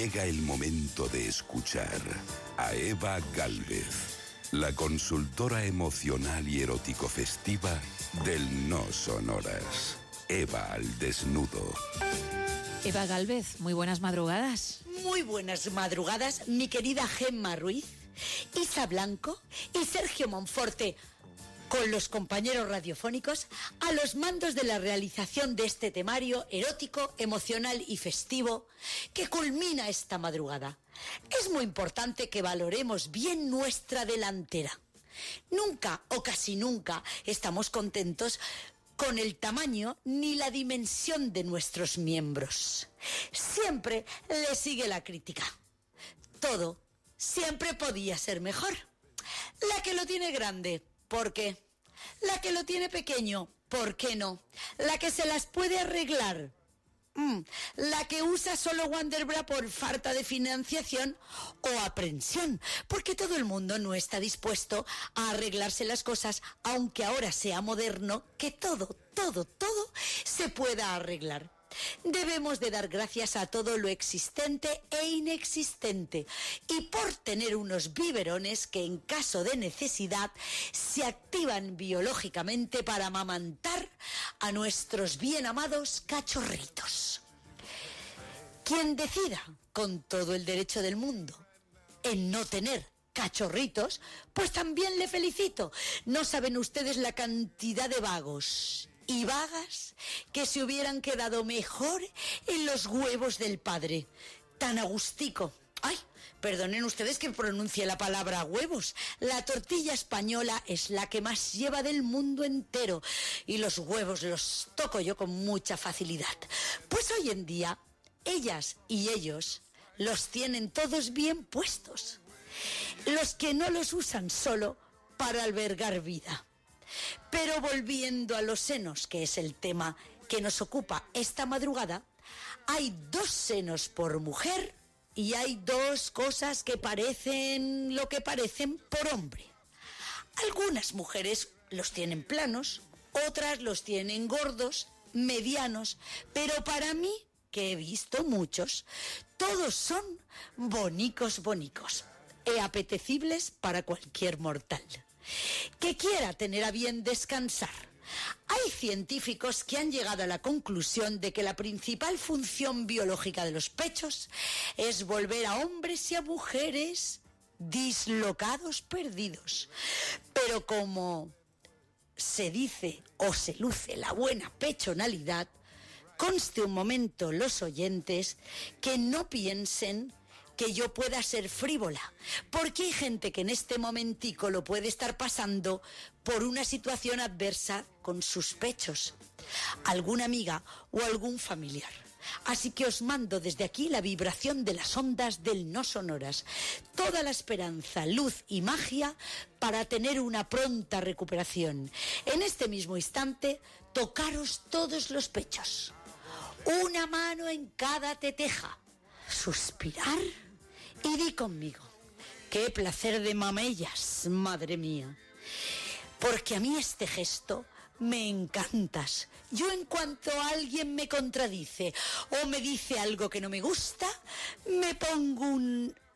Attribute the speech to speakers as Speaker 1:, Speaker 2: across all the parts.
Speaker 1: Llega el momento de escuchar a Eva Galvez, la consultora emocional y erótico festiva del No Sonoras. Eva al desnudo.
Speaker 2: Eva Galvez, muy buenas madrugadas.
Speaker 3: Muy buenas madrugadas, mi querida Gemma Ruiz, Isa Blanco y Sergio Monforte con los compañeros radiofónicos a los mandos de la realización de este temario erótico, emocional y festivo que culmina esta madrugada. Es muy importante que valoremos bien nuestra delantera. Nunca o casi nunca estamos contentos con el tamaño ni la dimensión de nuestros miembros. Siempre le sigue la crítica. Todo siempre podía ser mejor. La que lo tiene grande, ¿por qué? La que lo tiene pequeño, ¿por qué no? La que se las puede arreglar. Mm, la que usa solo Wonderbra por falta de financiación o aprensión, porque todo el mundo no está dispuesto a arreglarse las cosas, aunque ahora sea moderno, que todo, todo, todo se pueda arreglar. Debemos de dar gracias a todo lo existente e inexistente y por tener unos biberones que en caso de necesidad se activan biológicamente para amamantar a nuestros bien amados cachorritos. Quien decida, con todo el derecho del mundo, en no tener cachorritos, pues también le felicito. No saben ustedes la cantidad de vagos y vagas que se hubieran quedado mejor en los huevos del padre. Tan agustico. ¡Ay! Perdonen ustedes que pronuncie la palabra huevos. La tortilla española es la que más lleva del mundo entero y los huevos los toco yo con mucha facilidad. Pues hoy en día, ellas y ellos los tienen todos bien puestos. Los que no los usan solo para albergar vida. Pero volviendo a los senos, que es el tema que nos ocupa esta madrugada, hay dos senos por mujer y hay dos cosas que parecen lo que parecen por hombre. Algunas mujeres los tienen planos, otras los tienen gordos, medianos, pero para mí, que he visto muchos, todos son bonicos, bonicos, e apetecibles para cualquier mortal que quiera tener a bien descansar. Hay científicos que han llegado a la conclusión de que la principal función biológica de los pechos es volver a hombres y a mujeres dislocados perdidos. Pero como se dice o se luce la buena pechonalidad, conste un momento los oyentes que no piensen que yo pueda ser frívola, porque hay gente que en este momentico lo puede estar pasando por una situación adversa con sus pechos, alguna amiga o algún familiar. Así que os mando desde aquí la vibración de las ondas del no sonoras, toda la esperanza, luz y magia para tener una pronta recuperación. En este mismo instante, tocaros todos los pechos, una mano en cada teteja, suspirar y di conmigo, qué placer de mamellas, madre mía. Porque a mí este gesto me encantas. Yo en cuanto alguien me contradice o me dice algo que no me gusta, me pongo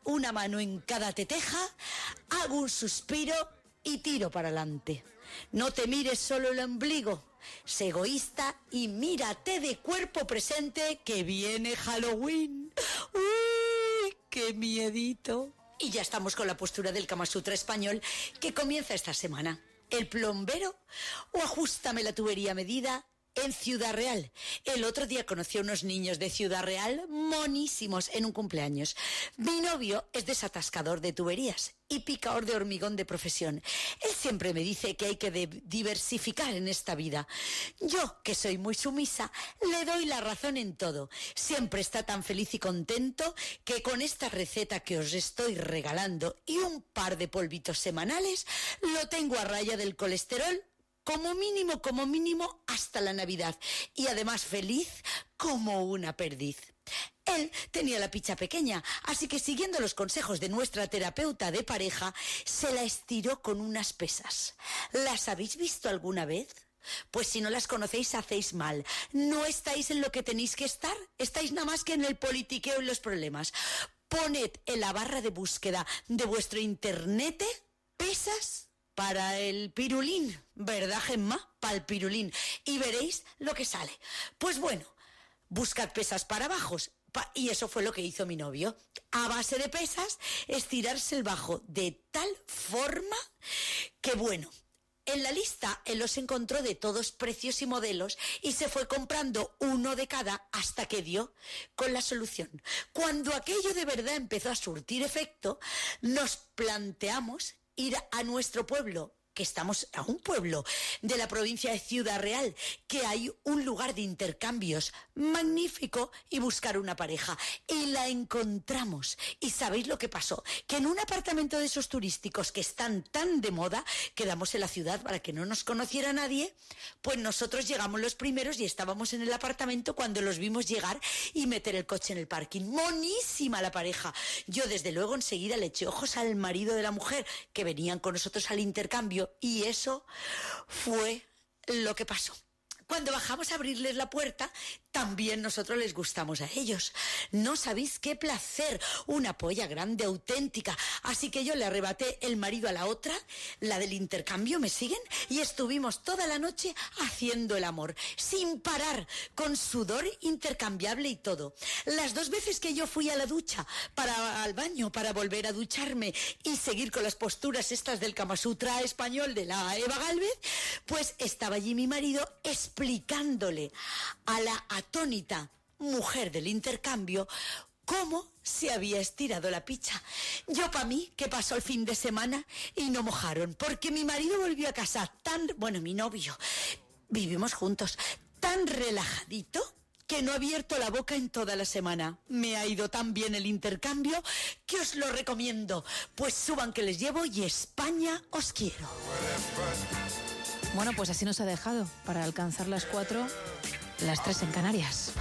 Speaker 3: una mano en cada teteja, hago un suspiro y tiro para adelante. No te mires solo el ombligo, sé egoísta y mírate de cuerpo presente que viene Halloween. ¡Uy, qué miedito! Y ya estamos con la postura del Kama Sutra español que comienza esta semana. El plombero o ajustame la tubería medida en Ciudad Real. El otro día conocí a unos niños de Ciudad Real monísimos en un cumpleaños. Mi novio es desatascador de tuberías y picador de hormigón de profesión. Él siempre me dice que hay que diversificar en esta vida. Yo, que soy muy sumisa, le doy la razón en todo. Siempre está tan feliz y contento que con esta receta que os estoy regalando y un par de polvitos semanales, lo tengo a raya del colesterol como mínimo, como mínimo, hasta la Navidad. Y además feliz como una perdiz. Él tenía la picha pequeña, así que siguiendo los consejos de nuestra terapeuta de pareja, se la estiró con unas pesas. ¿Las habéis visto alguna vez? Pues si no las conocéis, hacéis mal. No estáis en lo que tenéis que estar, estáis nada más que en el politiqueo y los problemas. Poned en la barra de búsqueda de vuestro internet pesas para el pirulín, ¿verdad, Gemma? Para el pirulín. Y veréis lo que sale. Pues bueno, buscad pesas para bajos. Y eso fue lo que hizo mi novio. A base de pesas, estirarse el bajo de tal forma que, bueno, en la lista él los encontró de todos precios y modelos y se fue comprando uno de cada hasta que dio con la solución. Cuando aquello de verdad empezó a surtir efecto, nos planteamos ir a nuestro pueblo que estamos a un pueblo de la provincia de Ciudad Real, que hay un lugar de intercambios magnífico y buscar una pareja. Y la encontramos. ¿Y sabéis lo que pasó? Que en un apartamento de esos turísticos que están tan de moda, quedamos en la ciudad para que no nos conociera nadie, pues nosotros llegamos los primeros y estábamos en el apartamento cuando los vimos llegar y meter el coche en el parking. Monísima la pareja. Yo desde luego enseguida le eché ojos al marido de la mujer que venían con nosotros al intercambio y eso fue lo que pasó. Cuando bajamos a abrirles la puerta, también nosotros les gustamos a ellos. No sabéis qué placer, una polla grande, auténtica. Así que yo le arrebaté el marido a la otra, la del intercambio, ¿me siguen? Y estuvimos toda la noche haciendo el amor, sin parar, con sudor intercambiable y todo. Las dos veces que yo fui a la ducha, para al baño, para volver a ducharme y seguir con las posturas estas del Kama Sutra español de la Eva Galvez, pues estaba allí mi marido explicándole a la atónita mujer del intercambio cómo se había estirado la picha. Yo para mí, que pasó el fin de semana y no mojaron, porque mi marido volvió a casa tan, bueno, mi novio, vivimos juntos, tan relajadito que no ha abierto la boca en toda la semana. Me ha ido tan bien el intercambio que os lo recomiendo. Pues suban que les llevo y España os quiero.
Speaker 2: Bueno, pues así nos ha dejado para alcanzar las cuatro, las tres en Canarias.